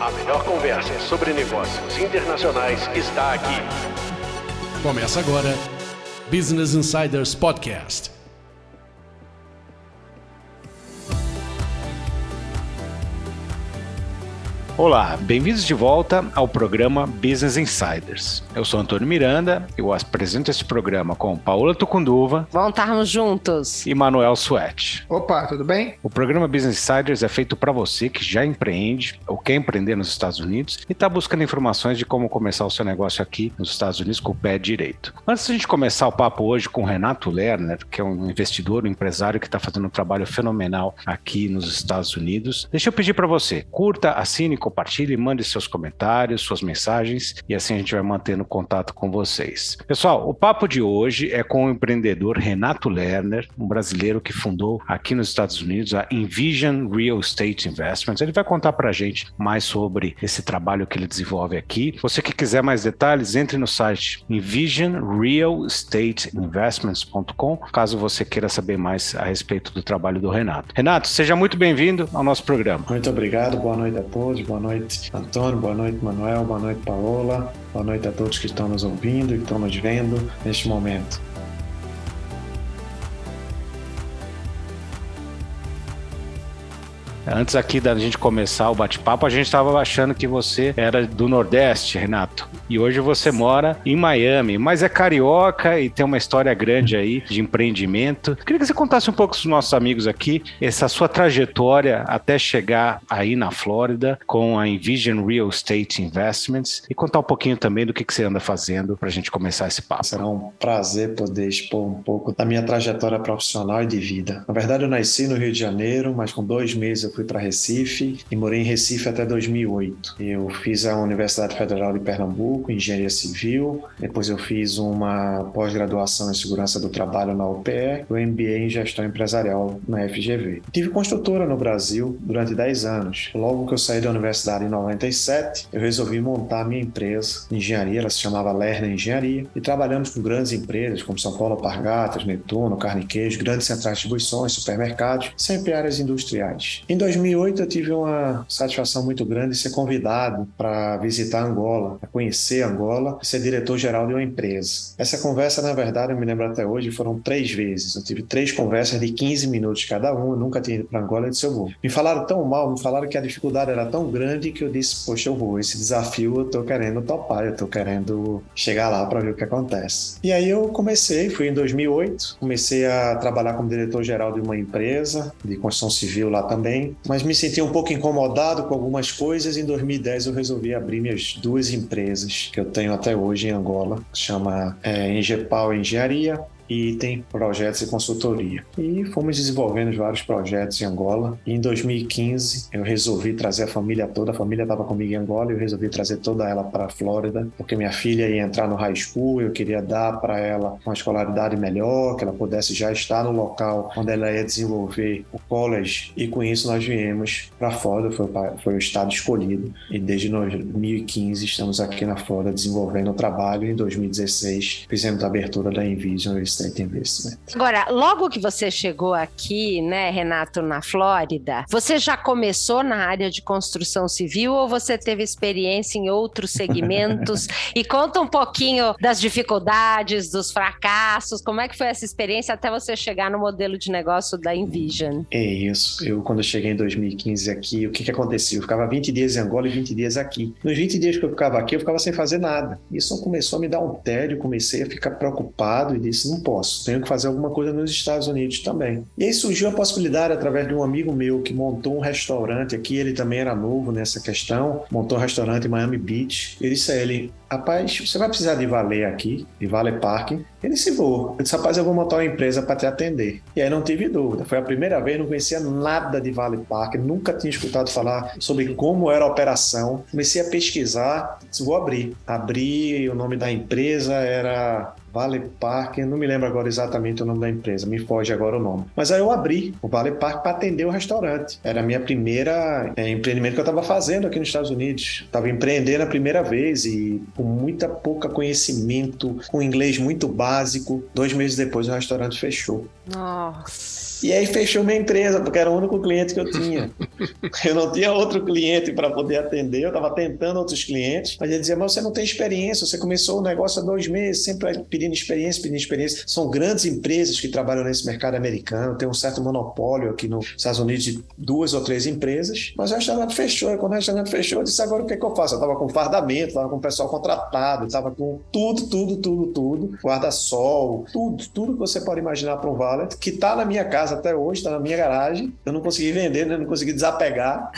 A melhor conversa sobre negócios internacionais está aqui. Começa agora Business Insiders Podcast. Olá, bem-vindos de volta ao programa Business Insiders. Eu sou Antônio Miranda, eu apresento esse programa com Paola Tucunduva. Vamos estarmos juntos. E Manuel Suete. Opa, tudo bem? O programa Business Insiders é feito para você que já empreende ou quer empreender nos Estados Unidos e está buscando informações de como começar o seu negócio aqui nos Estados Unidos com o pé direito. Antes de a gente começar o papo hoje com o Renato Lerner, que é um investidor, um empresário que está fazendo um trabalho fenomenal aqui nos Estados Unidos, deixa eu pedir para você, curta, assine, compartilhe, mande seus comentários, suas mensagens e assim a gente vai mantendo contato com vocês. Pessoal, o papo de hoje é com o empreendedor Renato Lerner, um brasileiro que fundou aqui nos Estados Unidos a Envision Real Estate Investments. Ele vai contar para a gente mais sobre esse trabalho que ele desenvolve aqui. Você que quiser mais detalhes, entre no site envisionrealestateinvestments.com, caso você queira saber mais a respeito do trabalho do Renato. Renato, seja muito bem-vindo ao nosso programa. Muito obrigado, boa noite a todos, boa noite Antônio, boa noite Manuel, boa noite Paola, boa noite a todos que estão nos ouvindo e que estão nos vendo neste momento. Antes aqui da gente começar o bate-papo, a gente estava achando que você era do Nordeste, Renato. E hoje você mora em Miami, mas é carioca e tem uma história grande aí de empreendimento. Queria que você contasse um pouco os nossos amigos aqui essa sua trajetória até chegar aí na Flórida com a Envision Real Estate Investments e contar um pouquinho também do que, que você anda fazendo para a gente começar esse papo. Será um prazer poder expor um pouco da minha trajetória profissional e de vida. Na verdade, eu nasci no Rio de Janeiro, mas com dois meses eu fui para Recife e morei em Recife até 2008. Eu fiz a Universidade Federal de Pernambuco, Engenharia Civil, depois eu fiz uma pós-graduação em Segurança do Trabalho na UPE, o MBA em Gestão Empresarial na FGV. Tive construtora no Brasil durante 10 anos. Logo que eu saí da universidade em 97, eu resolvi montar minha empresa de engenharia, ela se chamava Lerner Engenharia, e trabalhamos com grandes empresas como São Paulo Pargatas, Netuno, Carne Queijo, grandes centrais de distribuições, supermercados, sempre áreas industriais. Em 2008 eu tive uma satisfação muito grande de ser convidado para visitar Angola, para conhecer Angola e ser diretor-geral de uma empresa. Essa conversa, na verdade, eu me lembro até hoje, foram três vezes. Eu tive três conversas de 15 minutos cada uma, eu nunca tinha ido para Angola e disse eu vou. Me falaram tão mal, me falaram que a dificuldade era tão grande que eu disse, poxa, eu vou. Esse desafio eu tô querendo topar, eu tô querendo chegar lá para ver o que acontece. E aí eu comecei, fui em 2008, comecei a trabalhar como diretor-geral de uma empresa de construção civil lá também mas me senti um pouco incomodado com algumas coisas. Em 2010 eu resolvi abrir minhas duas empresas que eu tenho até hoje em Angola, que chama é, Engepal Engenharia e tem projetos de consultoria. E fomos desenvolvendo vários projetos em Angola. E em 2015 eu resolvi trazer a família toda, a família estava comigo em Angola, e eu resolvi trazer toda ela para a Flórida, porque minha filha ia entrar no high school, eu queria dar para ela uma escolaridade melhor, que ela pudesse já estar no local onde ela ia desenvolver o college. E com isso nós viemos para a Flórida, foi, foi o estado escolhido. E desde 2015 estamos aqui na Flórida desenvolvendo o trabalho. Em 2016 fizemos a abertura da Envision Estate Investment. Agora, logo que você chegou aqui, né, Renato, na Flórida, você já começou na área de construção civil ou você teve experiência em outros segmentos? e conta um pouquinho das dificuldades, dos fracassos, como é que foi essa experiência até você chegar no modelo de negócio da Envision? É isso. Eu, quando eu cheguei em 2015 aqui, o que, que acontecia? Eu ficava 20 dias em Angola e 20 dias aqui. Nos 20 dias que eu ficava aqui, eu ficava sem fazer nada. Isso começou a me dar um tédio, comecei a ficar preocupado e disse, não posso, tenho que fazer alguma coisa nos Estados Unidos também. E aí surgiu a possibilidade, através de um amigo meu que montou um restaurante aqui, ele também era novo nessa questão, montou um restaurante em Miami Beach. Eu disse a ele: rapaz, você vai precisar de valer aqui, de valer parking. Ele disse, vou. Eu disse, rapaz, eu vou montar uma empresa para te atender. E aí não tive dúvida. Foi a primeira vez, não conhecia nada de Vale Park, nunca tinha escutado falar sobre como era a operação. Comecei a pesquisar, disse, vou abrir. Abri, o nome da empresa era Vale Park, não me lembro agora exatamente o nome da empresa, me foge agora o nome. Mas aí eu abri o Vale Park para atender o restaurante. Era a minha primeira é, empreendimento que eu estava fazendo aqui nos Estados Unidos. Estava empreendendo a primeira vez e com muita pouca conhecimento, com inglês muito básico. Dois meses depois o restaurante fechou. Nossa. E aí fechou minha empresa, porque era o único cliente que eu tinha. eu não tinha outro cliente para poder atender, eu estava tentando outros clientes, mas ele dizia, mas você não tem experiência, você começou o negócio há dois meses, sempre pedindo experiência, pedindo experiência. São grandes empresas que trabalham nesse mercado americano, tem um certo monopólio aqui nos Estados Unidos de duas ou três empresas, mas o restaurante fechou, e quando o restaurante fechou, eu disse, agora o que, é que eu faço? Eu estava com fardamento, estava com o pessoal contratado, estava com tudo, tudo, tudo, tudo, guarda-sol, tudo, tudo que você pode imaginar para um valet, que está na minha casa até hoje, está na minha garagem. Eu não consegui vender, né? não consegui desapegar,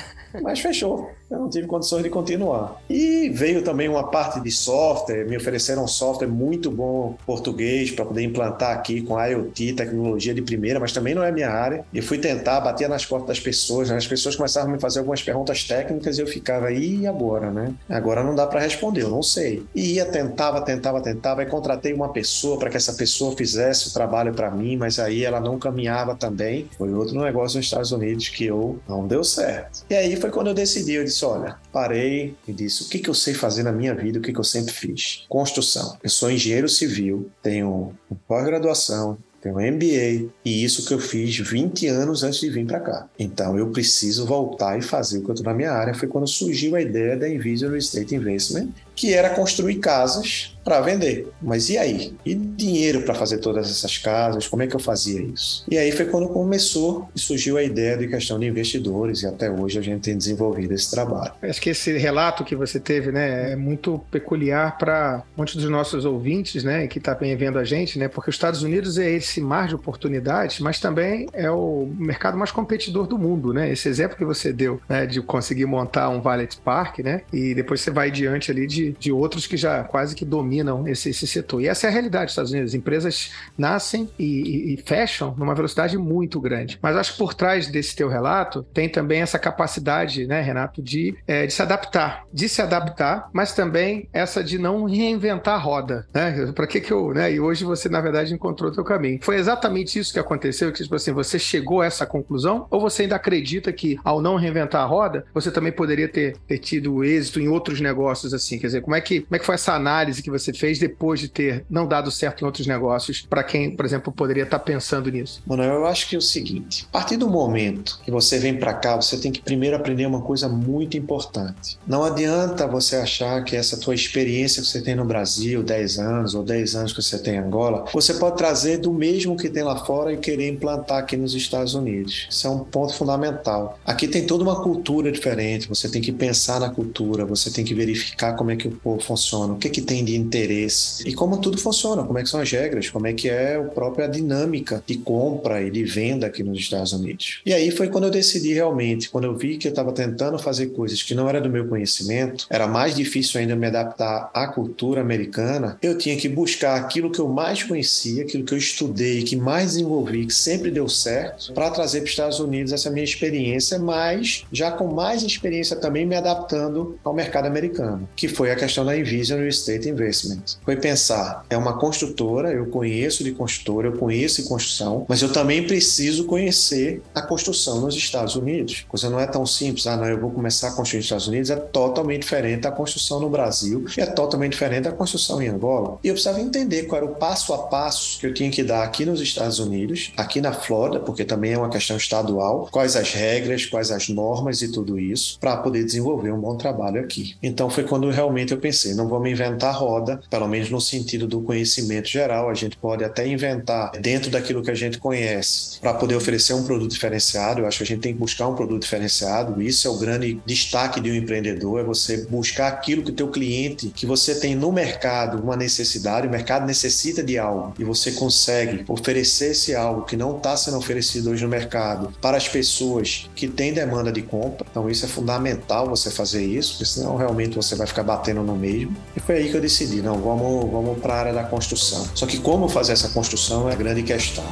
mas fechou eu não tive condições de continuar. E veio também uma parte de software, me ofereceram um software muito bom português para poder implantar aqui com IoT, tecnologia de primeira, mas também não é minha área. E fui tentar, batia nas portas das pessoas, né? as pessoas começavam a me fazer algumas perguntas técnicas e eu ficava, e agora, né? Agora não dá para responder, eu não sei. E ia, tentava, tentava, tentava, e contratei uma pessoa para que essa pessoa fizesse o trabalho para mim, mas aí ela não caminhava também. Foi outro negócio nos Estados Unidos que eu não deu certo. E aí foi quando eu decidi, eu disse, disse: Olha, parei e disse: O que, que eu sei fazer na minha vida? O que, que eu sempre fiz? Construção. Eu sou engenheiro civil, tenho pós-graduação, tenho MBA e isso que eu fiz 20 anos antes de vir para cá. Então eu preciso voltar e fazer o que eu estou na minha área. Foi quando surgiu a ideia da Invision Estate Investment, que era construir casas para vender. Mas e aí? E dinheiro para fazer todas essas casas? Como é que eu fazia isso? E aí foi quando começou e surgiu a ideia de questão de investidores e até hoje a gente tem desenvolvido esse trabalho. Acho que esse relato que você teve, né, é muito peculiar para muitos dos nossos ouvintes, né, que está bem vendo a gente, né, porque os Estados Unidos é esse mar de oportunidades, mas também é o mercado mais competidor do mundo, né? Esse exemplo que você deu, né, de conseguir montar um valet park, né, e depois você vai diante ali de de, outros que já quase que dominam esse, esse setor. E essa é a realidade dos Estados Unidos. Empresas nascem e, e, e fecham numa velocidade muito grande. Mas acho que por trás desse teu relato tem também essa capacidade, né, Renato, de, é, de se adaptar, de se adaptar, mas também essa de não reinventar a roda, né? Para que que eu, né? E hoje você na verdade encontrou o teu caminho. Foi exatamente isso que aconteceu, que tipo assim, você chegou a essa conclusão ou você ainda acredita que ao não reinventar a roda, você também poderia ter, ter tido êxito em outros negócios assim, quer como é que, como é que foi essa análise que você fez depois de ter não dado certo em outros negócios, para quem, por exemplo, poderia estar tá pensando nisso? Manoel, eu acho que é o seguinte: a partir do momento que você vem para cá, você tem que primeiro aprender uma coisa muito importante. Não adianta você achar que essa tua experiência que você tem no Brasil, 10 anos ou 10 anos que você tem em Angola, você pode trazer do mesmo que tem lá fora e querer implantar aqui nos Estados Unidos. Isso é um ponto fundamental. Aqui tem toda uma cultura diferente, você tem que pensar na cultura, você tem que verificar como é que o povo funciona, o que, que tem de interesse e como tudo funciona, como é que são as regras, como é que é a própria dinâmica de compra e de venda aqui nos Estados Unidos. E aí foi quando eu decidi realmente, quando eu vi que eu estava tentando fazer coisas que não era do meu conhecimento, era mais difícil ainda me adaptar à cultura americana, eu tinha que buscar aquilo que eu mais conhecia, aquilo que eu estudei, que mais desenvolvi, que sempre deu certo, para trazer para os Estados Unidos essa minha experiência, mas já com mais experiência também me adaptando ao mercado americano, que foi a questão da Envision Real Estate Investment. Foi pensar, é uma construtora, eu conheço de construtora, eu conheço de construção, mas eu também preciso conhecer a construção nos Estados Unidos. A coisa não é tão simples, ah, não, eu vou começar a construir nos Estados Unidos, é totalmente diferente da construção no Brasil e é totalmente diferente da construção em Angola. E eu precisava entender qual era o passo a passo que eu tinha que dar aqui nos Estados Unidos, aqui na Flórida, porque também é uma questão estadual, quais as regras, quais as normas e tudo isso, para poder desenvolver um bom trabalho aqui. Então foi quando realmente eu pensei, não vamos inventar roda, pelo menos no sentido do conhecimento geral, a gente pode até inventar dentro daquilo que a gente conhece, para poder oferecer um produto diferenciado. Eu acho que a gente tem que buscar um produto diferenciado. Isso é o grande destaque de um empreendedor, é você buscar aquilo que o teu cliente, que você tem no mercado uma necessidade, o mercado necessita de algo e você consegue oferecer esse algo que não está sendo oferecido hoje no mercado para as pessoas que têm demanda de compra. Então isso é fundamental você fazer isso, porque senão realmente você vai ficar batendo batendo no mesmo. E foi aí que eu decidi, não, vamos, vamos para a área da construção. Só que como fazer essa construção é a grande questão.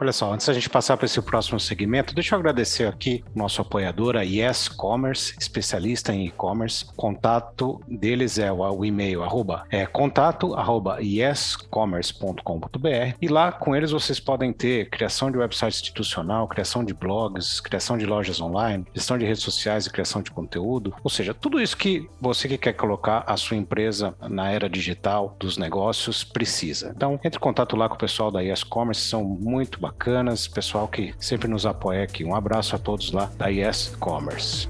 Olha só, antes da gente passar para esse próximo segmento, deixa eu agradecer aqui o nosso apoiador, a Yes Commerce, especialista em e-commerce. Contato deles é o, e-mail arroba, é contato arroba yescommerce.com.br e lá com eles vocês podem ter criação de website institucional, criação de blogs, criação de lojas online, gestão de redes sociais e criação de conteúdo, ou seja, tudo isso que você que quer colocar a sua empresa na era digital dos negócios precisa. Então, entre em contato lá com o pessoal da Yes Commerce, são muito bacanas, pessoal que sempre nos apoia aqui. Um abraço a todos lá da Yes Commerce.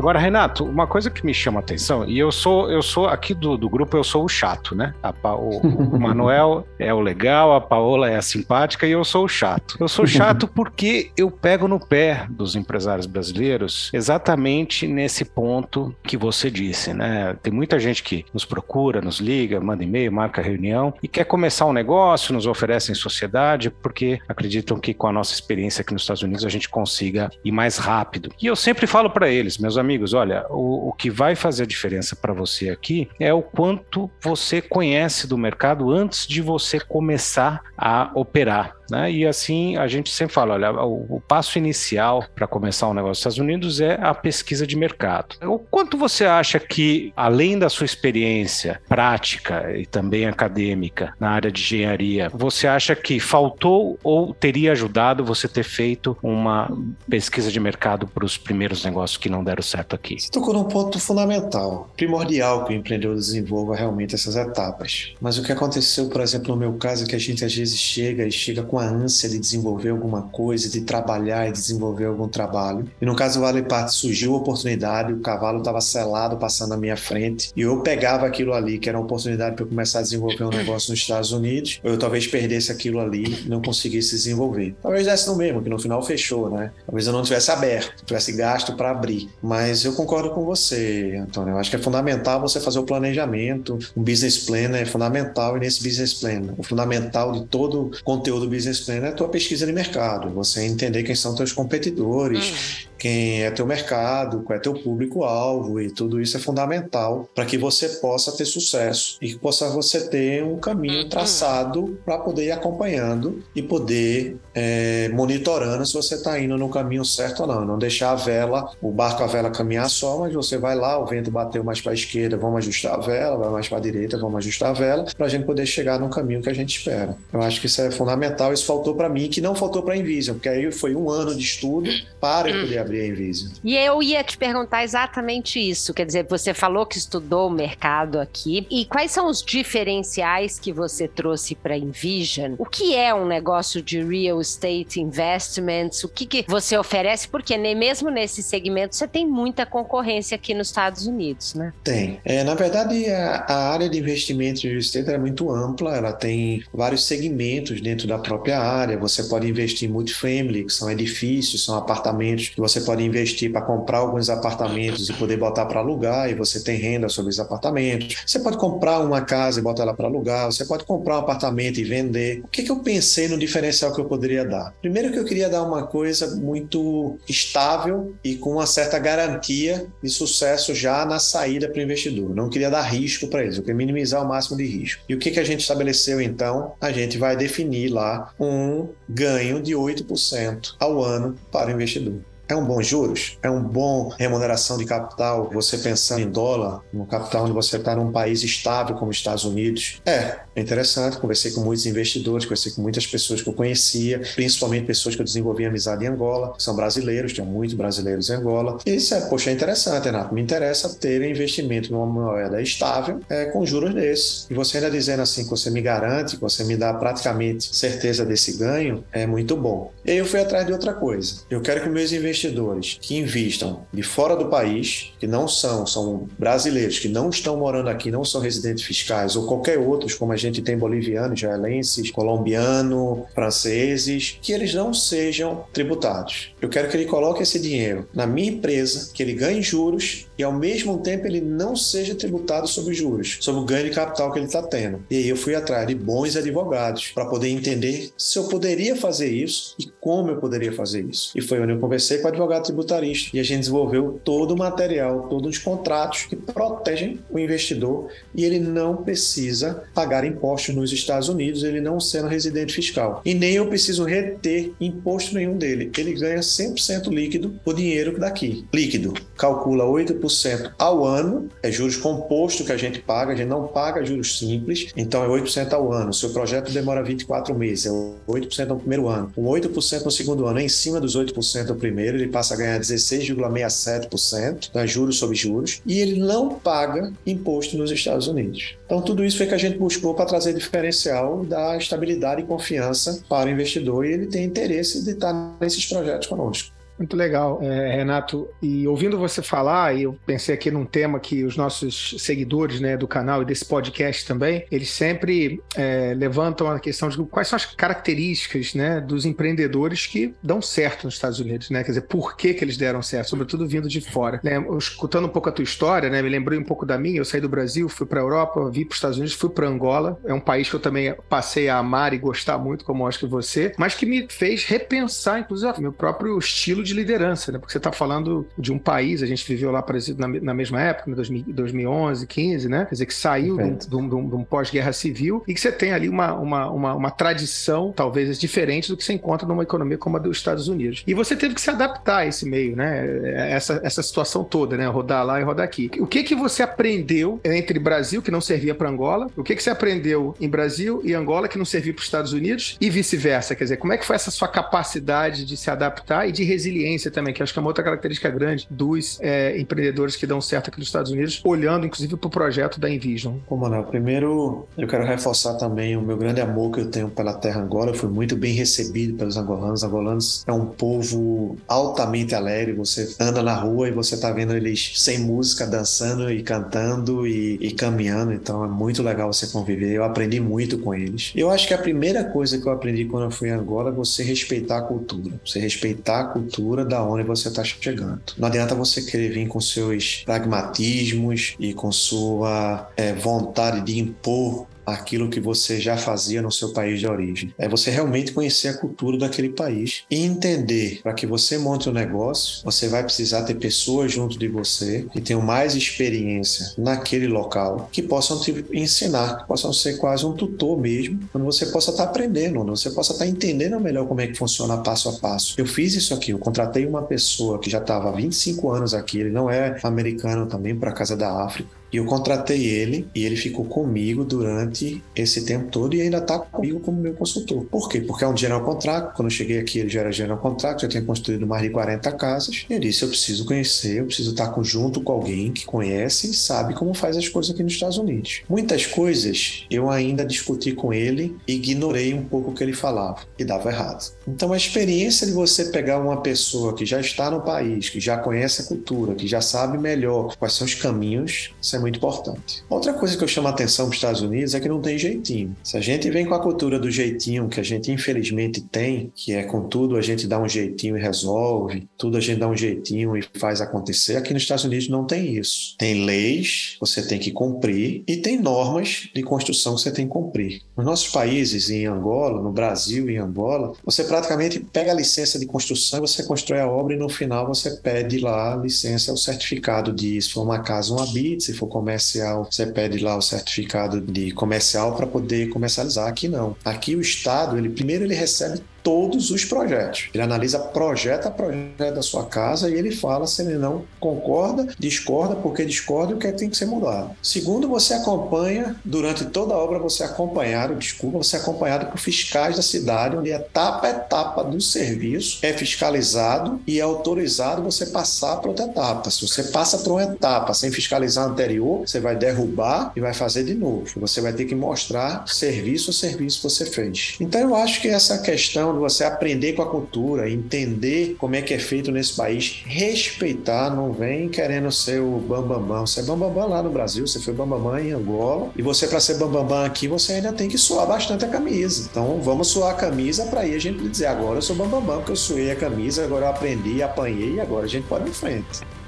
Agora, Renato, uma coisa que me chama a atenção, e eu sou, eu sou aqui do, do grupo, eu sou o chato, né? Pa, o, o Manuel é o legal, a Paola é a simpática e eu sou o chato. Eu sou chato porque eu pego no pé dos empresários brasileiros exatamente nesse ponto que você disse, né? Tem muita gente que nos procura, nos liga, manda e-mail, marca reunião e quer começar um negócio, nos oferecem sociedade porque acreditam que com a nossa experiência aqui nos Estados Unidos a gente consiga ir mais rápido. E eu sempre falo para eles, meus amigos, amigos, olha, o, o que vai fazer a diferença para você aqui é o quanto você conhece do mercado antes de você começar a operar. Né? E assim a gente sempre fala: olha, o, o passo inicial para começar um negócio nos Estados Unidos é a pesquisa de mercado. O quanto você acha que, além da sua experiência prática e também acadêmica na área de engenharia, você acha que faltou ou teria ajudado você ter feito uma pesquisa de mercado para os primeiros negócios que não deram certo aqui? Você tocou num ponto fundamental, primordial que o empreendedor desenvolva realmente essas etapas. Mas o que aconteceu, por exemplo, no meu caso, é que a gente às vezes chega e chega com a ânsia de desenvolver alguma coisa, de trabalhar e desenvolver algum trabalho. E no caso do Vale Parte surgiu a oportunidade, o cavalo estava selado passando na minha frente e eu pegava aquilo ali, que era uma oportunidade para eu começar a desenvolver um negócio nos Estados Unidos, ou eu talvez perdesse aquilo ali e não conseguisse desenvolver. Talvez desse no mesmo, que no final fechou, né? Talvez eu não tivesse aberto, tivesse gasto para abrir. Mas eu concordo com você, Antônio. Eu acho que é fundamental você fazer o planejamento, um business plan é fundamental e nesse business plan, o fundamental de todo conteúdo business business plan é a tua pesquisa de mercado, você entender quem são teus competidores, hum quem é teu mercado, qual é teu público-alvo e tudo isso é fundamental para que você possa ter sucesso e que possa você ter um caminho uhum. traçado para poder ir acompanhando e poder é, monitorando se você está indo no caminho certo ou não. Não deixar a vela, o barco a vela caminhar só, mas você vai lá, o vento bateu mais para a esquerda, vamos ajustar a vela, vai mais para a direita, vamos ajustar a vela para a gente poder chegar no caminho que a gente espera. Eu acho que isso é fundamental. Faltou para mim, que não faltou para a Invision, porque aí foi um ano de estudo para eu poder abrir abrir a Envision. E eu ia te perguntar exatamente isso. Quer dizer, você falou que estudou o mercado aqui. E quais são os diferenciais que você trouxe para a Envision? O que é um negócio de real estate investments? O que, que você oferece? Porque nem mesmo nesse segmento você tem muita concorrência aqui nos Estados Unidos, né? Tem. É, na verdade, a, a área de investimento de real estate é muito ampla. Ela tem vários segmentos dentro da própria área. Você pode investir em multifamily, que são edifícios, são apartamentos que você pode investir para comprar alguns apartamentos e poder botar para alugar e você tem renda sobre os apartamentos. Você pode comprar uma casa e botar ela para alugar. Você pode comprar um apartamento e vender. O que, que eu pensei no diferencial que eu poderia dar? Primeiro que eu queria dar uma coisa muito estável e com uma certa garantia de sucesso já na saída para o investidor. Não queria dar risco para eles, eu queria minimizar o máximo de risco. E o que, que a gente estabeleceu então? A gente vai definir lá um ganho de 8% ao ano para o investidor. É um bom juros? É um bom remuneração de capital? Você pensando em dólar, no capital onde você está num país estável como os Estados Unidos? É, é interessante. Conversei com muitos investidores, conversei com muitas pessoas que eu conhecia, principalmente pessoas que eu desenvolvi amizade em Angola, são brasileiros, tinha muitos brasileiros em Angola. E isso é, poxa, é interessante, Renato. Me interessa ter investimento numa moeda estável é, com juros desses. E você ainda dizendo assim que você me garante, que você me dá praticamente certeza desse ganho, é muito bom. E aí eu fui atrás de outra coisa. Eu quero que meus investidores investidores que investam de fora do país, que não são, são brasileiros, que não estão morando aqui, não são residentes fiscais, ou qualquer outros, como a gente tem bolivianos, israelenses, colombiano, franceses, que eles não sejam tributados. Eu quero que ele coloque esse dinheiro na minha empresa, que ele ganhe juros e ao mesmo tempo ele não seja tributado sobre juros, sobre o ganho de capital que ele está tendo. E aí eu fui atrás de bons advogados para poder entender se eu poderia fazer isso e como eu poderia fazer isso. E foi onde eu conversei com o advogado tributarista e a gente desenvolveu todo o material, todos os contratos que protegem o investidor e ele não precisa pagar impostos nos Estados Unidos, ele não sendo residente fiscal. E nem eu preciso reter imposto nenhum dele. Ele ganha 100% líquido o dinheiro daqui. Líquido, calcula 8% ao ano, é juros composto que a gente paga, a gente não paga juros simples, então é 8% ao ano. Se o projeto demora 24 meses, é 8% no primeiro ano. Com 8% no segundo ano, é em cima dos 8% no primeiro, ele passa a ganhar 16,67%, então é juros sobre juros, e ele não paga imposto nos Estados Unidos. Então tudo isso foi que a gente buscou para trazer diferencial da estabilidade e confiança para o investidor e ele tem interesse de estar nesses projetos conosco. Muito legal, é, Renato. E ouvindo você falar, eu pensei aqui num tema que os nossos seguidores né, do canal e desse podcast também, eles sempre é, levantam a questão de quais são as características né, dos empreendedores que dão certo nos Estados Unidos, né? Quer dizer, por que, que eles deram certo, sobretudo vindo de fora. Né? Escutando um pouco a tua história, né, me lembrei um pouco da minha. Eu saí do Brasil, fui para a Europa, vim para os Estados Unidos, fui para Angola. É um país que eu também passei a amar e gostar muito, como acho que você, mas que me fez repensar, inclusive, meu próprio estilo de de liderança, né? Porque você está falando de um país, a gente viveu lá parecido na, na mesma época, em 2011, 15, né? Quer dizer, que saiu de um, de um, de um pós-guerra civil e que você tem ali uma, uma, uma, uma, tradição, talvez diferente do que você encontra numa economia como a dos Estados Unidos. E você teve que se adaptar a esse meio, né? Essa, essa situação toda, né? Rodar lá e rodar aqui. O que que você aprendeu entre Brasil, que não servia para Angola? O que que você aprendeu em Brasil e Angola, que não servia para os Estados Unidos? E vice-versa, quer dizer, como é que foi essa sua capacidade de se adaptar e de resiliência resiliência também, que acho que é uma outra característica grande dos é, empreendedores que dão certo aqui nos Estados Unidos, olhando inclusive para o projeto da Envision. Bom, Manuel, primeiro eu quero reforçar também o meu grande amor que eu tenho pela terra Angola. Eu fui muito bem recebido pelos angolanos. Os angolanos é um povo altamente alegre. Você anda na rua e você está vendo eles sem música, dançando e cantando e, e caminhando. Então é muito legal você conviver. Eu aprendi muito com eles. Eu acho que a primeira coisa que eu aprendi quando eu fui a Angola é você respeitar a cultura. Você respeitar a cultura da onde você está chegando. Não adianta você querer vir com seus pragmatismos e com sua é, vontade de impor aquilo que você já fazia no seu país de origem. É você realmente conhecer a cultura daquele país e entender para que você monte um negócio, você vai precisar ter pessoas junto de você que tenham mais experiência naquele local, que possam te ensinar, que possam ser quase um tutor mesmo, onde você possa estar tá aprendendo, onde você possa estar tá entendendo melhor como é que funciona passo a passo. Eu fiz isso aqui, eu contratei uma pessoa que já estava há 25 anos aqui, ele não é americano também, para casa da África. E eu contratei ele e ele ficou comigo durante esse tempo todo e ainda está comigo como meu consultor. Por quê? Porque é um general contrato. Quando eu cheguei aqui, ele já era general contrato, já tinha construído mais de 40 casas. E ele disse: Eu preciso conhecer, eu preciso estar junto com alguém que conhece e sabe como faz as coisas aqui nos Estados Unidos. Muitas coisas eu ainda discuti com ele e ignorei um pouco o que ele falava e dava errado. Então, a experiência de você pegar uma pessoa que já está no país, que já conhece a cultura, que já sabe melhor quais são os caminhos, isso é muito importante. Outra coisa que eu chamo a atenção para os Estados Unidos é que não tem jeitinho. Se a gente vem com a cultura do jeitinho que a gente infelizmente tem, que é com tudo a gente dá um jeitinho e resolve, tudo a gente dá um jeitinho e faz acontecer, aqui nos Estados Unidos não tem isso. Tem leis, você tem que cumprir, e tem normas de construção que você tem que cumprir. Nos nossos países, em Angola, no Brasil e em Angola, você praticamente pega a licença de construção, você constrói a obra e no final você pede lá a licença, o certificado de se for uma casa, um habite, se for comercial, você pede lá o certificado de comercial para poder comercializar. Aqui não. Aqui o Estado, ele primeiro ele recebe todos os projetos. Ele analisa projeto a projeto da sua casa e ele fala se ele não concorda, discorda, porque discorda e o que, é que tem que ser mudado. Segundo, você acompanha, durante toda a obra, você é acompanhado, desculpa, você é acompanhado por fiscais da cidade, onde etapa a etapa do serviço é fiscalizado e é autorizado você passar para outra etapa. Se você passa para uma etapa sem fiscalizar a anterior, você vai derrubar e vai fazer de novo. Você vai ter que mostrar serviço a serviço que você fez. Então eu acho que essa questão questão de você aprender com a cultura, entender como é que é feito nesse país, respeitar, não vem querendo ser o bambambam. Bam, bam. Você é bambambam bam lá no Brasil, você foi bambambam em Angola, e você, para ser bambambam aqui, você ainda tem que suar bastante a camisa. Então, vamos suar a camisa para aí a gente dizer: agora eu sou bambambam, porque eu suei a camisa, agora eu aprendi, apanhei, e agora a gente pode ir em frente.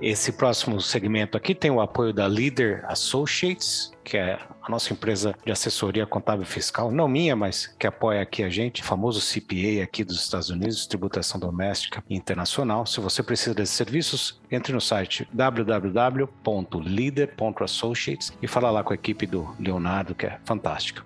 Esse próximo segmento aqui tem o apoio da Leader Associates, que é a nossa empresa de assessoria contábil fiscal, não minha, mas que apoia aqui a gente, famoso CPA aqui dos Estados Unidos, tributação doméstica e internacional. Se você precisa desses serviços, entre no site www.leader.associates e fala lá com a equipe do Leonardo, que é fantástica.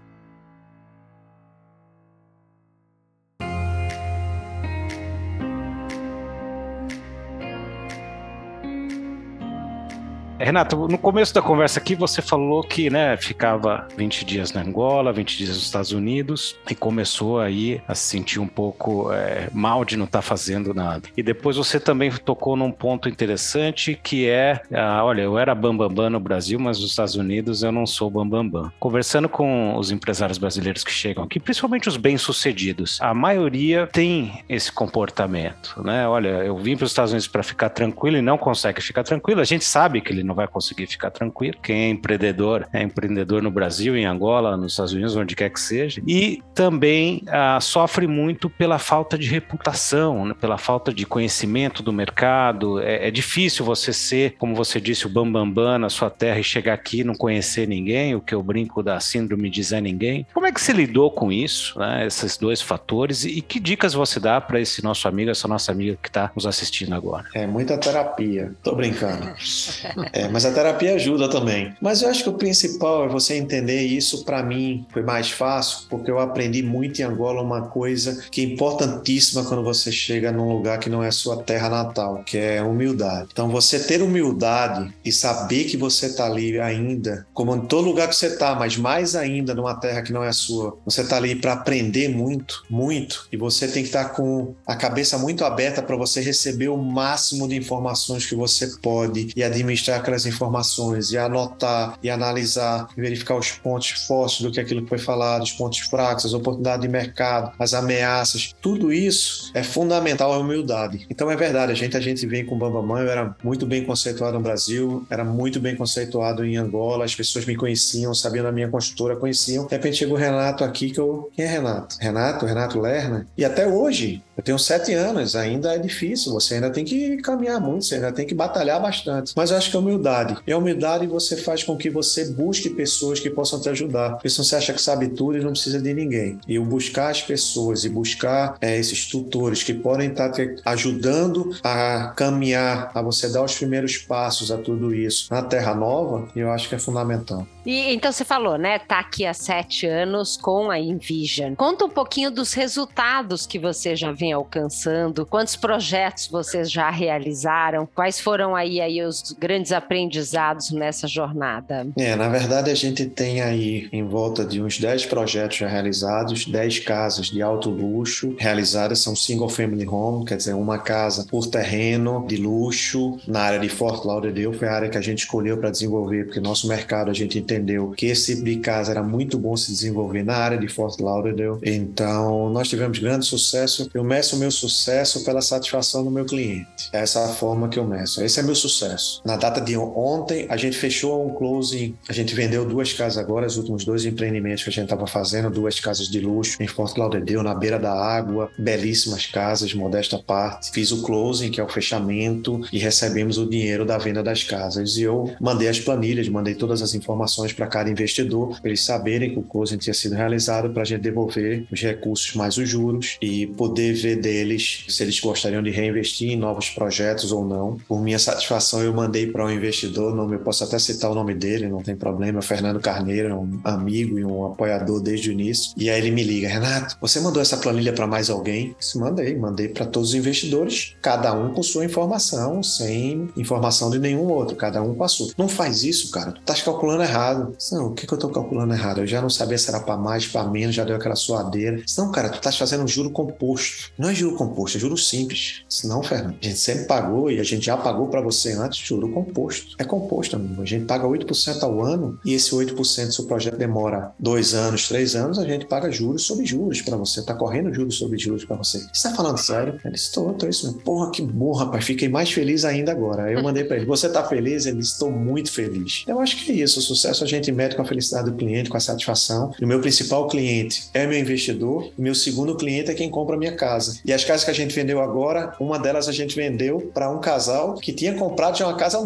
Renato, no começo da conversa aqui você falou que né, ficava 20 dias na Angola, 20 dias nos Estados Unidos e começou aí a se sentir um pouco é, mal de não estar tá fazendo nada. E depois você também tocou num ponto interessante que é, ah, olha, eu era bambambam bam, bam no Brasil, mas nos Estados Unidos eu não sou bambambam. Bam, bam. Conversando com os empresários brasileiros que chegam aqui, principalmente os bem-sucedidos, a maioria tem esse comportamento, né? Olha, eu vim para os Estados Unidos para ficar tranquilo e não consegue ficar tranquilo. A gente sabe que ele não vai conseguir ficar tranquilo. Quem é empreendedor é empreendedor no Brasil, em Angola, nos Estados Unidos, onde quer que seja. E também ah, sofre muito pela falta de reputação, né? pela falta de conhecimento do mercado. É, é, difícil você ser, como você disse, o bambambam bam, bam na sua terra e chegar aqui e não conhecer ninguém, o que eu brinco da síndrome de Zé Ninguém. Como é que você lidou com isso, né? esses dois fatores? E, e que dicas você dá para esse nosso amigo, essa nossa amiga que está nos assistindo agora? É muita terapia. Tô brincando. É, mas a terapia ajuda também. Mas eu acho que o principal é você entender isso. Para mim foi mais fácil, porque eu aprendi muito em Angola uma coisa que é importantíssima quando você chega num lugar que não é sua terra natal, que é humildade. Então, você ter humildade e saber que você está ali ainda, como em todo lugar que você está, mas mais ainda numa terra que não é sua, você está ali para aprender muito, muito, e você tem que estar tá com a cabeça muito aberta para você receber o máximo de informações que você pode e administrar aquelas informações e anotar e analisar e verificar os pontos fortes do que aquilo que foi falado, os pontos fracos, as oportunidades de mercado, as ameaças, tudo isso é fundamental a humildade. Então é verdade, a gente a gente vem com Bambamã, eu era muito bem conceituado no Brasil, era muito bem conceituado em Angola, as pessoas me conheciam, sabiam da minha construtora, conheciam. De repente chegou o Renato aqui que eu, quem é Renato? Renato, Renato Lerner. E até hoje, eu tenho sete anos, ainda é difícil, você ainda tem que caminhar muito, você ainda tem que batalhar bastante. Mas eu acho que a humildade. E a humildade você faz com que você busque pessoas que possam te ajudar. Porque senão você acha que sabe tudo e não precisa de ninguém. E o buscar as pessoas e buscar é, esses tutores que podem estar te ajudando a caminhar, a você dar os primeiros passos a tudo isso na Terra Nova, eu acho que é fundamental. E então você falou, né? Tá aqui há sete anos com a Envision. Conta um pouquinho dos resultados que você já vem alcançando, quantos projetos vocês já realizaram, quais foram aí, aí os grandes aprendizados nessa jornada? É, na verdade a gente tem aí em volta de uns 10 projetos já realizados, 10 casas de alto luxo realizadas, são single family home, quer dizer, uma casa por terreno de luxo na área de Fort Lauderdale, foi a área que a gente escolheu para desenvolver, porque nosso mercado a gente entendeu que esse tipo de casa era muito bom se desenvolver na área de Fort Lauderdale. Então, nós tivemos grande sucesso. Eu meço o meu sucesso pela satisfação do meu cliente. Essa é a forma que eu meço. Esse é meu sucesso. Na data de ontem, a gente fechou um closing. A gente vendeu duas casas agora, os últimos dois empreendimentos que a gente estava fazendo, duas casas de luxo em Fort Lauderdale, na beira da água, belíssimas casas, modesta parte. Fiz o closing, que é o fechamento, e recebemos o dinheiro da venda das casas. E eu mandei as planilhas, mandei todas as informações para cada investidor, para eles saberem que o closing tinha sido realizado, para a gente devolver os recursos mais os juros e poder ver deles se eles gostariam de reinvestir em novos projetos ou não. Por minha satisfação, eu mandei para um investidor, nome, eu posso até citar o nome dele, não tem problema, Fernando Carneiro, um amigo e um apoiador desde o início. E aí ele me liga, Renato, você mandou essa planilha para mais alguém? Eu mandei, mandei para todos os investidores, cada um com sua informação, sem informação de nenhum outro, cada um passou. Não faz isso, cara, tu estás calculando errado. Não, o que, que eu tô calculando errado? Eu já não sabia se era para mais, para menos, já deu aquela suadeira. Não, cara, tu tá fazendo um juro composto. Não é juro composto, é juro simples. Não, Fernando. A gente sempre pagou e a gente já pagou para você antes juro composto. Composto. É composto, amigo. A gente paga 8% ao ano e esse 8%, se o projeto demora dois anos, três anos, a gente paga juros sobre juros para você. Tá correndo juros sobre juros para você. Você tá falando sério? Ele disse, tô, tô isso. Porra, que bom, rapaz. Fiquei mais feliz ainda agora. Aí eu mandei para ele, você tá feliz? Ele disse, estou muito feliz. Eu acho que é isso. O sucesso a gente mede com a felicidade do cliente, com a satisfação. E o meu principal cliente é meu investidor. E meu segundo cliente é quem compra a minha casa. E as casas que a gente vendeu agora, uma delas a gente vendeu para um casal que tinha comprado já uma casa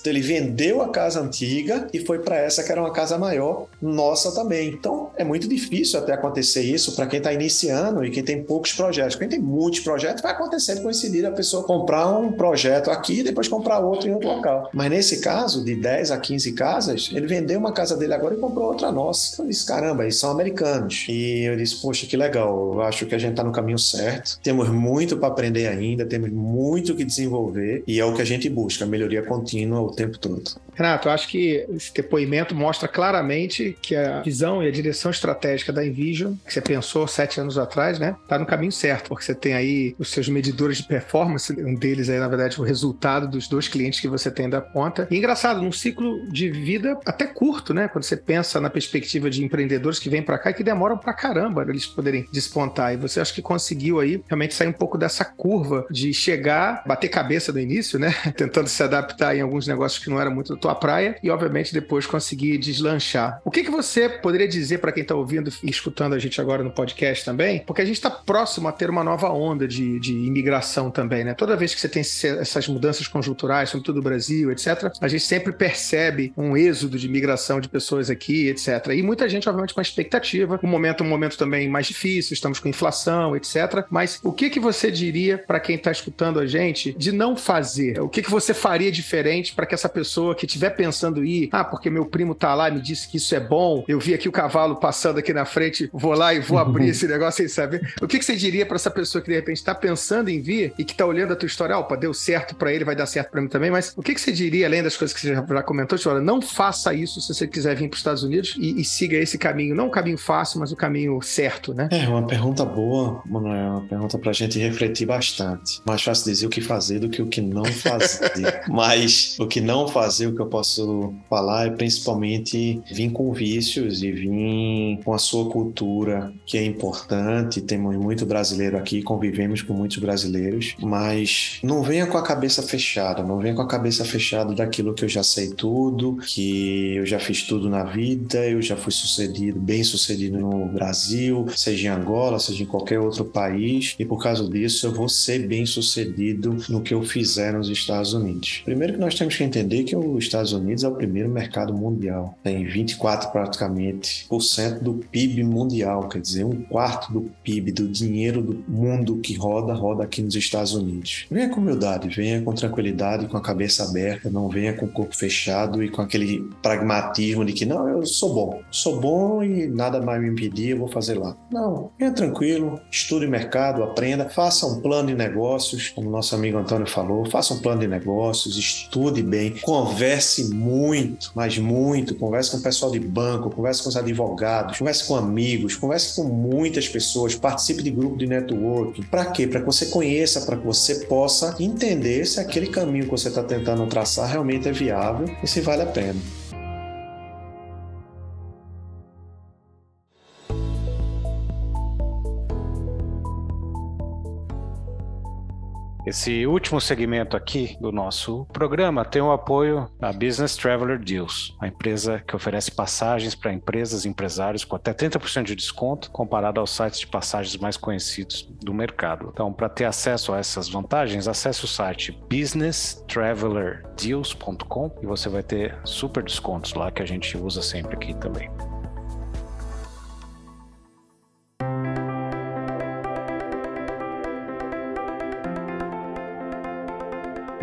Então ele vendeu a casa antiga e foi para essa que era uma casa maior, nossa também. Então é muito difícil até acontecer isso para quem está iniciando e quem tem poucos projetos. Quem tem muitos projetos vai acontecer de coincidir a pessoa comprar um projeto aqui e depois comprar outro em outro local. Mas nesse caso, de 10 a 15 casas, ele vendeu uma casa dele agora e comprou outra nossa. Eu disse, caramba, eles são americanos. E eu disse, poxa, que legal. Eu acho que a gente está no caminho certo. Temos muito para aprender ainda, temos muito que desenvolver e é o que a gente busca, melhoria contínua o tempo todo. Renato, eu acho que esse depoimento mostra claramente que a visão e a direção estratégica da Envision, que você pensou sete anos atrás, né, tá no caminho certo, porque você tem aí os seus medidores de performance, um deles é, na verdade, o resultado dos dois clientes que você tem da ponta. E engraçado, num ciclo de vida até curto, né, quando você pensa na perspectiva de empreendedores que vêm para cá e que demoram para caramba eles poderem despontar. E você acha que conseguiu aí realmente sair um pouco dessa curva de chegar, bater cabeça no início, né, tentando se adaptar em alguns negócios que não era muito da tua praia e, obviamente, depois conseguir deslanchar. O que, que você poderia dizer para quem está ouvindo e escutando a gente agora no podcast também? Porque a gente está próximo a ter uma nova onda de, de imigração também, né? Toda vez que você tem essas mudanças conjunturais, sobretudo no Brasil, etc., a gente sempre percebe um êxodo de imigração de pessoas aqui, etc. E muita gente, obviamente, com expectativa. Um momento, um momento também mais difícil, estamos com inflação, etc. Mas o que, que você diria para quem está escutando a gente de não fazer? O que, que você faria diferente para que essa pessoa que estiver pensando em ir, ah, porque meu primo tá lá e me disse que isso é bom, eu vi aqui o cavalo passando aqui na frente, vou lá e vou abrir esse negócio sem saber. O que, que você diria para essa pessoa que de repente está pensando em vir e que está olhando a tua história, opa, deu certo para ele, vai dar certo para mim também, mas o que, que você diria, além das coisas que você já, já comentou, olha, não faça isso se você quiser vir para os Estados Unidos e, e, siga esse caminho, não o caminho fácil, mas o caminho certo, né? É, uma pergunta boa, Manuel, uma pergunta para a gente refletir bastante. Mais fácil dizer o que fazer do que o que não fazer. mas o que não fazer, o que eu posso falar é principalmente vir com vícios e vir com a sua cultura, que é importante. Temos muito brasileiro aqui, convivemos com muitos brasileiros, mas não venha com a cabeça fechada, não venha com a cabeça fechada daquilo que eu já sei tudo, que eu já fiz tudo na vida, eu já fui sucedido, bem sucedido no Brasil, seja em Angola, seja em qualquer outro país, e por causa disso eu vou ser bem sucedido no que eu fizer nos Estados Unidos. Primeiro que nós temos que entender que os Estados Unidos é o primeiro mercado mundial. Tem 24 praticamente por cento do PIB mundial, quer dizer, um quarto do PIB, do dinheiro do mundo que roda, roda aqui nos Estados Unidos. Venha com humildade, venha com tranquilidade, com a cabeça aberta, não venha com o corpo fechado e com aquele pragmatismo de que não, eu sou bom, sou bom e nada mais me impedir, eu vou fazer lá. Não, venha tranquilo, estude mercado, aprenda, faça um plano de negócios, como nosso amigo Antônio falou, faça um plano de negócios, estude bem, converse muito, mas muito, converse com o pessoal de banco, converse com os advogados, converse com amigos, converse com muitas pessoas, participe de grupo de networking. Para quê? Para que você conheça, para que você possa entender se aquele caminho que você está tentando traçar realmente é viável e se vale a pena. Esse último segmento aqui do nosso programa tem o apoio da Business Traveler Deals, a empresa que oferece passagens para empresas e empresários com até 30% de desconto comparado aos sites de passagens mais conhecidos do mercado. Então, para ter acesso a essas vantagens, acesse o site businesstravelerdeals.com e você vai ter super descontos lá que a gente usa sempre aqui também.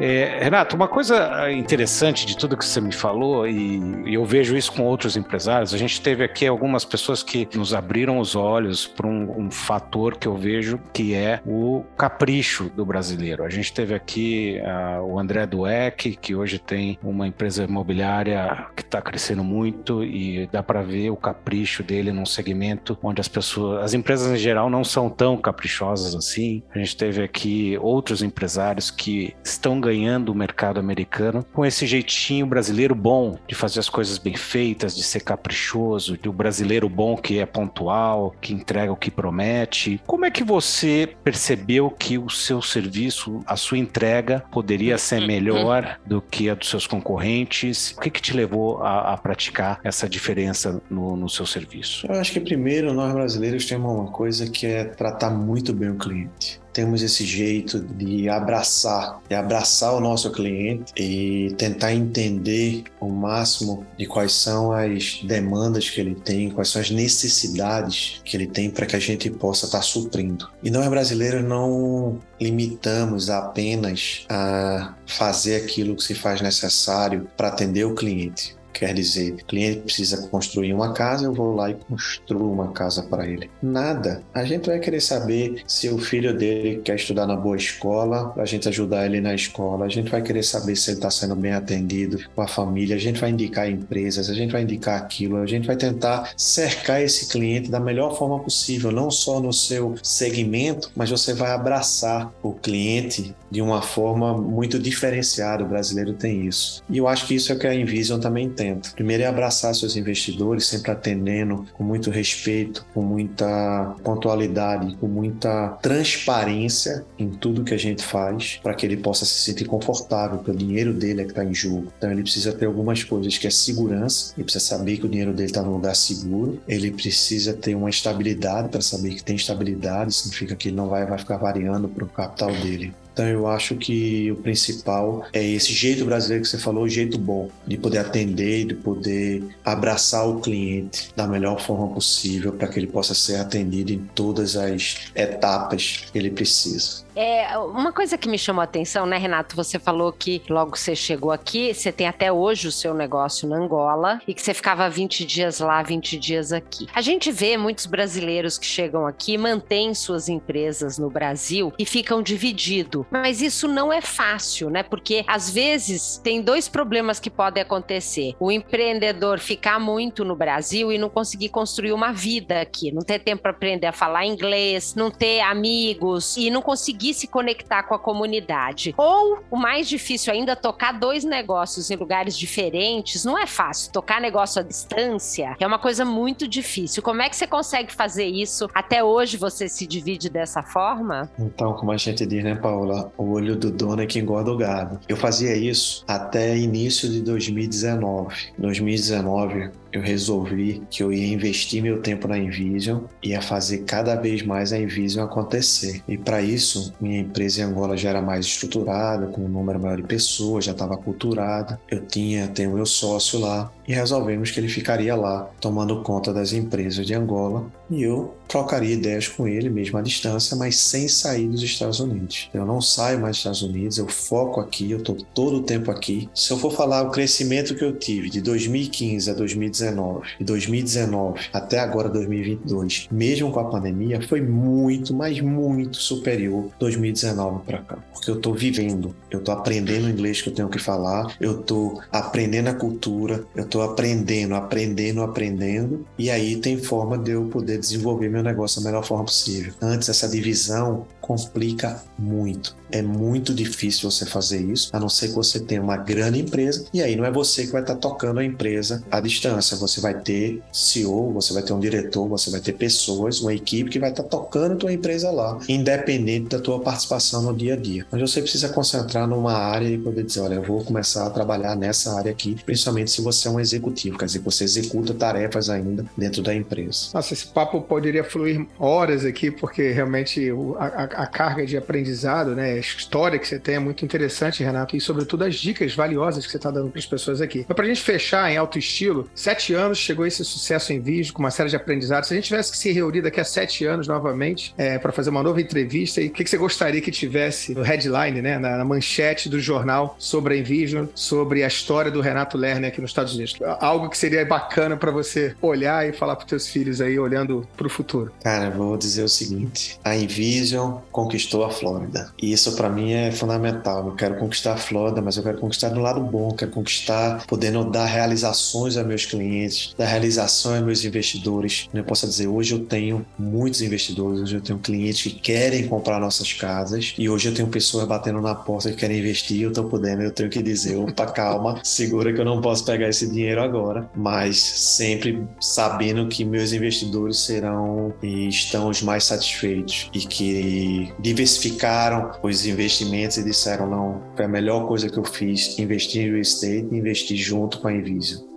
É, Renato, uma coisa interessante de tudo que você me falou, e, e, eu vejo isso com outros empresários, a gente teve aqui algumas pessoas que nos abriram os olhos para um, um, fator que eu vejo que é o capricho do brasileiro. A gente teve aqui uh, o André Dueck, que hoje tem uma empresa imobiliária que está crescendo muito e dá para ver o capricho dele num segmento onde as pessoas, as empresas em geral não são tão caprichosas assim. A gente teve aqui outros empresários que estão ganhando ganhando o mercado americano com esse jeitinho brasileiro bom de fazer as coisas bem feitas, de ser caprichoso, de o um brasileiro bom que é pontual, que entrega o que promete. Como é que você percebeu que o seu serviço, a sua entrega poderia ser melhor do que a dos seus concorrentes? O que, que te levou a, a praticar essa diferença no, no seu serviço? Eu acho que primeiro nós brasileiros temos uma coisa que é tratar muito bem o cliente temos esse jeito de abraçar, de abraçar o nosso cliente e tentar entender o máximo de quais são as demandas que ele tem, quais são as necessidades que ele tem para que a gente possa estar tá suprindo. E nós brasileiros não limitamos apenas a fazer aquilo que se faz necessário para atender o cliente. Quer dizer, o cliente precisa construir uma casa, eu vou lá e construo uma casa para ele. Nada. A gente vai querer saber se o filho dele quer estudar na boa escola, a gente ajudar ele na escola. A gente vai querer saber se ele está sendo bem atendido com a família. A gente vai indicar empresas, a gente vai indicar aquilo. A gente vai tentar cercar esse cliente da melhor forma possível, não só no seu segmento, mas você vai abraçar o cliente de uma forma muito diferenciada. O brasileiro tem isso. E eu acho que isso é o que a Invision também tem Primeiro é abraçar seus investidores, sempre atendendo com muito respeito, com muita pontualidade, com muita transparência em tudo que a gente faz, para que ele possa se sentir confortável, porque o dinheiro dele é que está em jogo. Então ele precisa ter algumas coisas que é segurança, ele precisa saber que o dinheiro dele está num lugar seguro, ele precisa ter uma estabilidade para saber que tem estabilidade, significa que ele não vai, vai ficar variando para o capital dele. Então eu acho que o principal é esse jeito brasileiro que você falou, o jeito bom de poder atender, de poder abraçar o cliente da melhor forma possível para que ele possa ser atendido em todas as etapas que ele precisa. É, uma coisa que me chamou a atenção, né, Renato? Você falou que logo você chegou aqui, você tem até hoje o seu negócio na Angola e que você ficava 20 dias lá, 20 dias aqui. A gente vê muitos brasileiros que chegam aqui, mantêm suas empresas no Brasil e ficam divididos. Mas isso não é fácil, né? Porque às vezes tem dois problemas que podem acontecer. O empreendedor ficar muito no Brasil e não conseguir construir uma vida aqui, não ter tempo para aprender a falar inglês, não ter amigos e não conseguir conseguir se conectar com a comunidade. Ou, o mais difícil ainda, tocar dois negócios em lugares diferentes. Não é fácil. Tocar negócio à distância é uma coisa muito difícil. Como é que você consegue fazer isso? Até hoje você se divide dessa forma? Então, como a gente diz, né, Paula? O olho do dono é que engorda o gado. Eu fazia isso até início de 2019. 2019, eu resolvi que eu ia investir meu tempo na Envision, ia fazer cada vez mais a Envision acontecer. E para isso, minha empresa em Angola já era mais estruturada, com um número maior de pessoas, já estava culturada. Eu tinha, tenho meu sócio lá e resolvemos que ele ficaria lá tomando conta das empresas de Angola e eu trocaria ideias com ele mesmo à distância, mas sem sair dos Estados Unidos. Eu não saio mais dos Estados Unidos, eu foco aqui, eu estou todo o tempo aqui. Se eu for falar o crescimento que eu tive de 2015 a 2019 e 2019 até agora 2022, mesmo com a pandemia, foi muito, mas muito superior 2019 para cá, porque eu estou vivendo, eu estou aprendendo o inglês que eu tenho que falar, eu estou aprendendo a cultura, eu estou aprendendo, aprendendo, aprendendo, e aí tem forma de eu poder desenvolver meu negócio da melhor forma possível. Antes, essa divisão complica muito. É muito difícil você fazer isso, a não ser que você tenha uma grande empresa, e aí não é você que vai estar tocando a empresa à distância. Você vai ter CEO, você vai ter um diretor, você vai ter pessoas, uma equipe que vai estar tocando a tua empresa lá, independente da tua participação no dia a dia. Mas você precisa concentrar numa área e poder dizer, olha, eu vou começar a trabalhar nessa área aqui, principalmente se você é um executivo, quer dizer, você executa tarefas ainda dentro da empresa. Nossa, esse papo poderia fluir horas aqui, porque realmente a, a carga de aprendizado, né, a história que você tem é muito interessante, Renato, e sobretudo as dicas valiosas que você está dando para as pessoas aqui. Mas para a gente fechar em alto estilo, sete anos chegou esse sucesso em vídeo, com uma série de aprendizados. Se a gente tivesse que se reunir daqui a sete anos novamente é, para fazer uma nova entrevista, e o que, que, você gostaria que tivesse no headline, né, na, na manchete do jornal sobre a Envision, sobre a história do Renato Lerner aqui nos Estados Unidos? Algo que seria bacana para você olhar e falar para teus filhos aí, olhando para o futuro. Cara, vou dizer o seguinte: a Invision conquistou a Flórida. E isso para mim é fundamental. Eu quero conquistar a Flórida, mas eu quero conquistar do lado bom, quero conquistar podendo dar realizações a meus clientes, dar realização a meus investidores. Eu posso dizer, hoje eu tenho muitos investidores, hoje eu tenho clientes que querem comprar nossas casas e hoje eu tenho pessoas batendo na porta que querem investir, eu tô podendo, eu tenho que dizer, opa, calma, segura que eu não posso pegar esse dinheiro agora, mas sempre sabendo que meus investidores serão e estão os mais satisfeitos e que diversificaram os investimentos e disseram não, foi a melhor coisa que eu fiz, investir em real estate investir junto com a Invisio.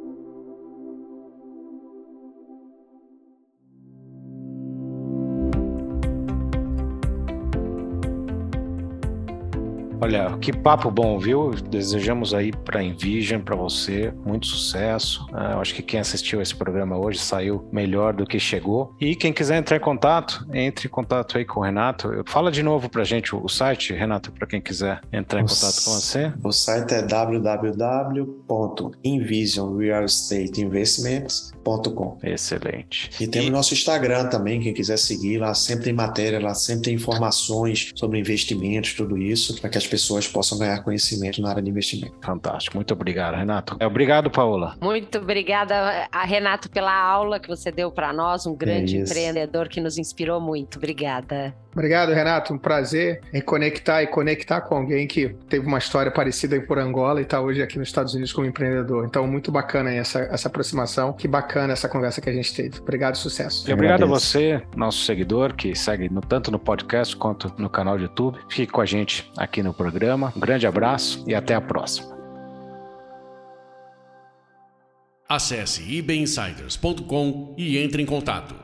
Olha, que papo bom, viu? Desejamos aí para Envision, para você, muito sucesso. Ah, eu acho que quem assistiu esse programa hoje saiu melhor do que chegou. E quem quiser entrar em contato, entre em contato aí com o Renato. Fala de novo para gente o site, Renato, para quem quiser entrar em o contato com você. O site é www.envisionrealestateinvestments.com. Excelente. E temos e... nosso Instagram também, quem quiser seguir, lá sempre tem matéria, lá sempre tem informações sobre investimentos, tudo isso, para que as pessoas possam ganhar conhecimento na área de investimento. Fantástico. Muito obrigado, Renato. É, obrigado, Paola. Muito obrigada, a Renato, pela aula que você deu para nós, um grande é empreendedor que nos inspirou muito. Obrigada. Obrigado, Renato. Um prazer em conectar e conectar com alguém que teve uma história parecida por Angola e está hoje aqui nos Estados Unidos como empreendedor. Então, muito bacana essa, essa aproximação. Que bacana essa conversa que a gente teve. Obrigado, sucesso. E obrigado a você, nosso seguidor, que segue no, tanto no podcast quanto no canal do YouTube. Fique com a gente aqui no programa. Um grande abraço e até a próxima. Acesse ibinsiders.com e entre em contato.